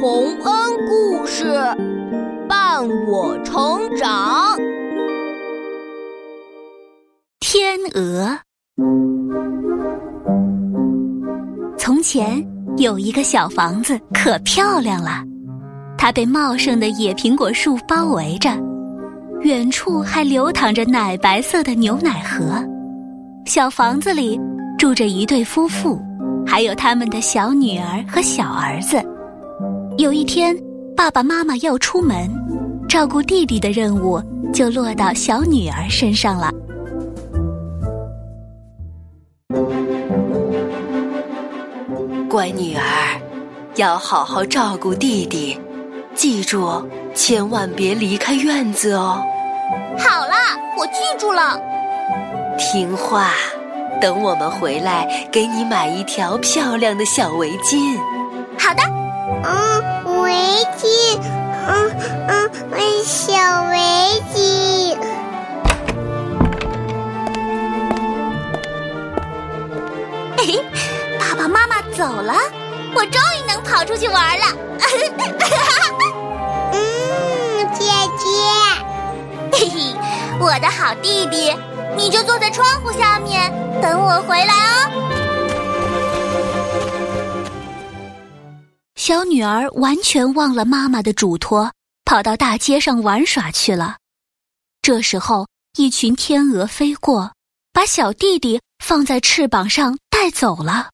洪恩故事伴我成长。天鹅。从前有一个小房子，可漂亮了。它被茂盛的野苹果树包围着，远处还流淌着奶白色的牛奶河。小房子里住着一对夫妇，还有他们的小女儿和小儿子。有一天，爸爸妈妈要出门，照顾弟弟的任务就落到小女儿身上了。乖女儿，要好好照顾弟弟，记住，千万别离开院子哦。好了，我记住了。听话，等我们回来，给你买一条漂亮的小围巾。好的。嗯，围巾。嗯嗯，小围巾。嘿嘿，爸爸妈妈走了，我终于能跑出去玩了。嗯，姐姐。嘿嘿，我的好弟弟，你就坐在窗户下面等我回来哦。小女儿完全忘了妈妈的嘱托，跑到大街上玩耍去了。这时候，一群天鹅飞过，把小弟弟放在翅膀上带走了。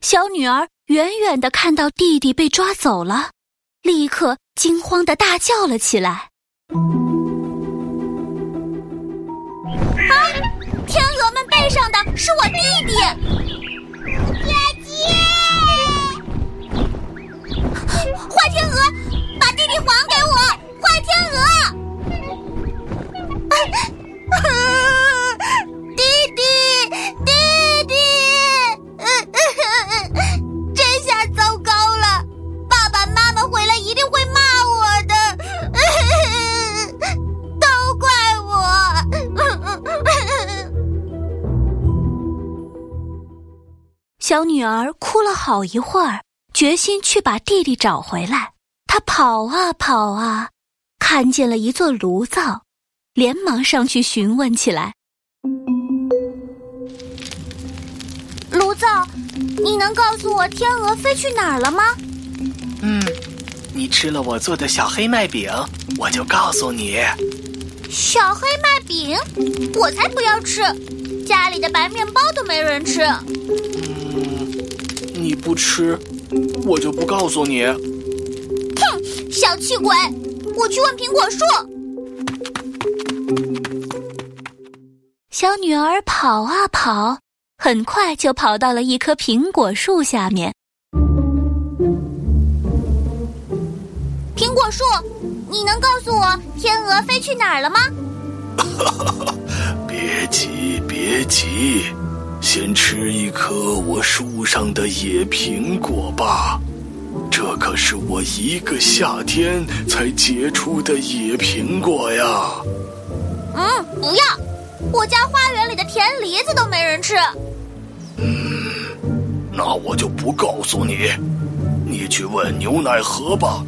小女儿远远的看到弟弟被抓走了，立刻惊慌的大叫了起来。啊！天鹅们背上的是我弟弟，你还给我！坏天鹅！弟弟，弟弟！这下糟糕了，爸爸妈妈回来一定会骂我的，都怪我。小女儿哭了好一会儿。决心去把弟弟找回来，跑啊跑啊，看见了一座炉灶，连忙上去询问起来：“炉灶，你能告诉我天鹅飞去哪儿了吗？”“嗯，你吃了我做的小黑麦饼，我就告诉你。”“小黑麦饼，我才不要吃，家里的白面包都没人吃。”“嗯，你不吃。”我就不告诉你。哼，小气鬼！我去问苹果树。小女儿跑啊跑，很快就跑到了一棵苹果树下面。苹果树，你能告诉我天鹅飞去哪儿了吗？别急，别急。先吃一颗我树上的野苹果吧，这可是我一个夏天才结出的野苹果呀。嗯，不要，我家花园里的甜梨子都没人吃。嗯，那我就不告诉你，你去问牛奶盒吧。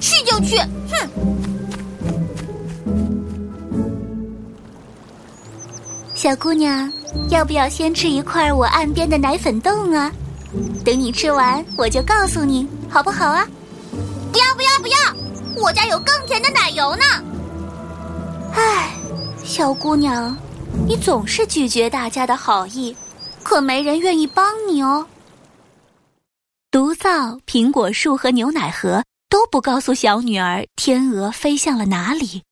去就去，哼。小姑娘，要不要先吃一块我岸边的奶粉冻啊？等你吃完，我就告诉你，好不好啊？不要不要不要！我家有更甜的奶油呢。唉，小姑娘，你总是拒绝大家的好意，可没人愿意帮你哦。毒灶、苹果树和牛奶盒都不告诉小女儿天鹅飞向了哪里，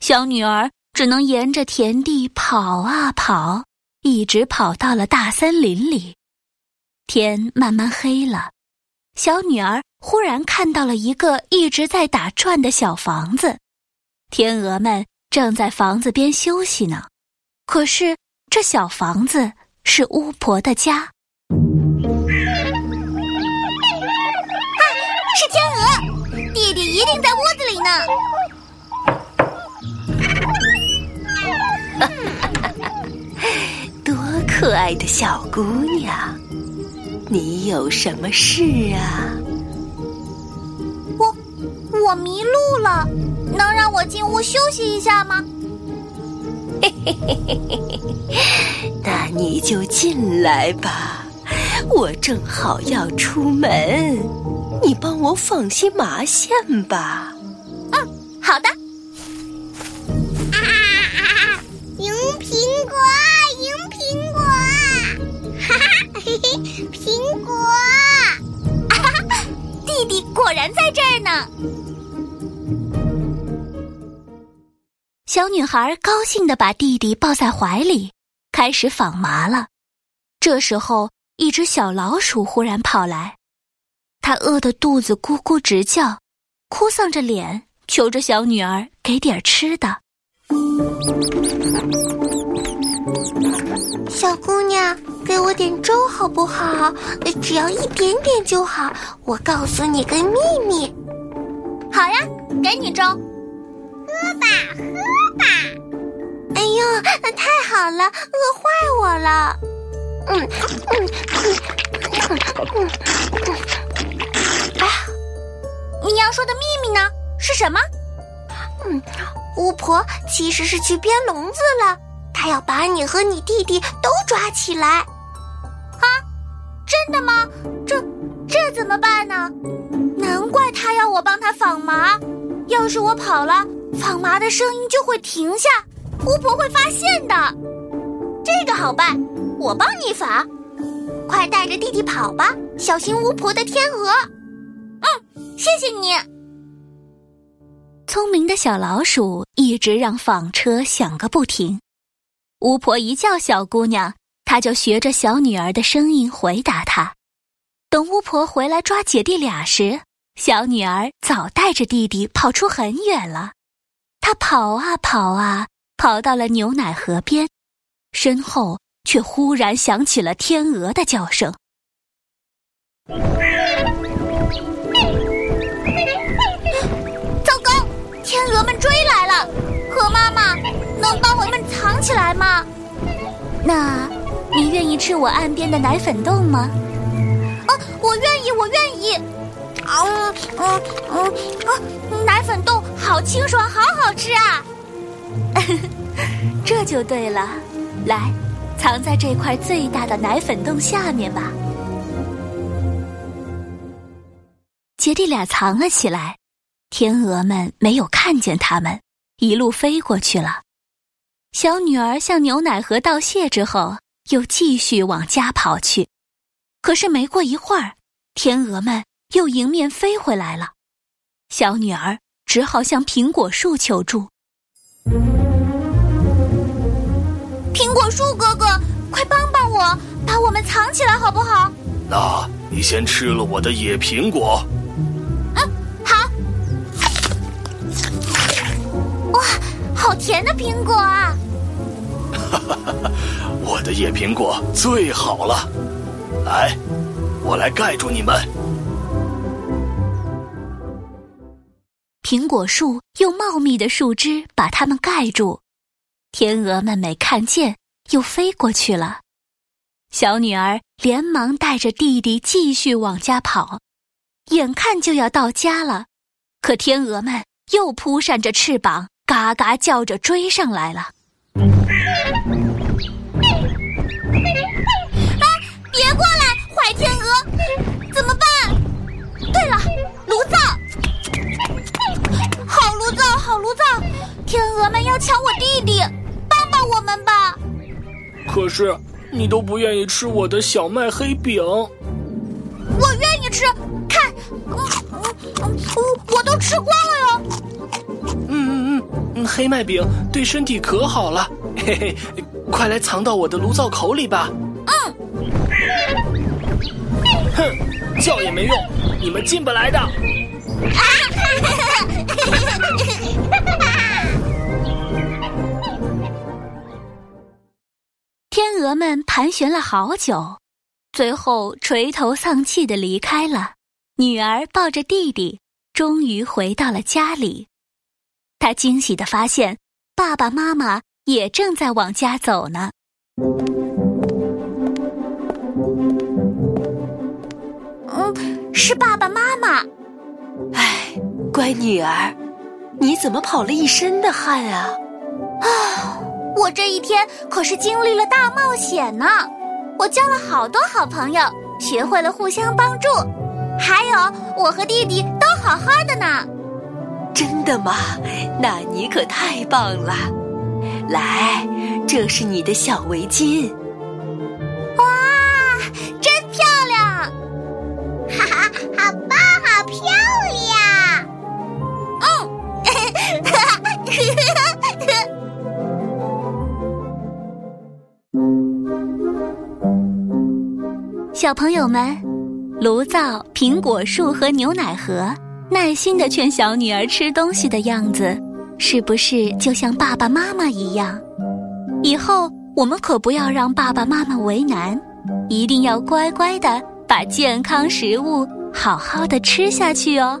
小女儿。只能沿着田地跑啊跑，一直跑到了大森林里。天慢慢黑了，小女儿忽然看到了一个一直在打转的小房子，天鹅们正在房子边休息呢。可是这小房子是巫婆的家。啊，是天鹅，弟弟一定在屋子里呢。哈，多可爱的小姑娘！你有什么事啊？我我迷路了，能让我进屋休息一下吗？嘿嘿嘿嘿嘿嘿，那你就进来吧，我正好要出门，你帮我纺些麻线吧。嗯，好的。啊啊啊！赢苹果，果然在这儿呢。小女孩高兴的把弟弟抱在怀里，开始纺麻了。这时候，一只小老鼠忽然跑来，它饿得肚子咕咕直叫，哭丧着脸，求着小女儿给点吃的。小姑娘，给我点粥好不好？只要一点点就好。我告诉你个秘密。好呀，给你粥。喝吧，喝吧！哎呦，太好了，饿坏我了。嗯嗯嗯嗯哎呀，你要说的秘密呢？是什么？嗯，巫婆其实是去编笼子了，他要把你和你弟弟都抓起来。啊，真的吗？这这怎么办呢？难怪他要我帮他纺麻。要是我跑了，纺麻的声音就会停下，巫婆会发现的。这个好办，我帮你纺。快带着弟弟跑吧，小心巫婆的天鹅。嗯，谢谢你。聪明的小老鼠一直让纺车响个不停。巫婆一叫小姑娘，她就学着小女儿的声音回答她。等巫婆回来抓姐弟俩时，小女儿早带着弟弟跑出很远了，她跑啊跑啊，跑到了牛奶河边，身后却忽然响起了天鹅的叫声。起来吗？那，你愿意吃我岸边的奶粉冻吗？啊，我愿意，我愿意。嗯嗯嗯啊！奶粉冻好清爽，好好吃啊！这就对了，来，藏在这块最大的奶粉洞下面吧。姐弟俩藏了起来，天鹅们没有看见他们，一路飞过去了。小女儿向牛奶盒道谢之后，又继续往家跑去。可是没过一会儿，天鹅们。又迎面飞回来了，小女儿只好向苹果树求助。苹果树哥哥，快帮帮我，把我们藏起来好不好？那你先吃了我的野苹果。嗯，好。哇，好甜的苹果啊！哈哈哈，我的野苹果最好了。来，我来盖住你们。苹果树用茂密的树枝把它们盖住，天鹅们没看见，又飞过去了。小女儿连忙带着弟弟继续往家跑，眼看就要到家了，可天鹅们又扑扇着翅膀，嘎嘎叫着追上来了。天鹅们要抢我弟弟，帮帮我们吧！可是你都不愿意吃我的小麦黑饼。我愿意吃，看，嗯嗯嗯，我都吃光了哟。嗯嗯嗯，黑麦饼对身体可好了，嘿嘿，快来藏到我的炉灶口里吧。嗯。哼，叫也没用，你们进不来的。天鹅们盘旋了好久，最后垂头丧气的离开了。女儿抱着弟弟，终于回到了家里。她惊喜的发现，爸爸妈妈也正在往家走呢。嗯，是爸爸妈妈。哎，乖女儿，你怎么跑了一身的汗啊？啊，我这一天可是经历了大冒险呢！我交了好多好朋友，学会了互相帮助，还有我和弟弟都好好的呢。真的吗？那你可太棒了！来，这是你的小围巾。小朋友们，炉灶、苹果树和牛奶盒。耐心的劝小女儿吃东西的样子，是不是就像爸爸妈妈一样？以后我们可不要让爸爸妈妈为难，一定要乖乖的把健康食物好好的吃下去哦。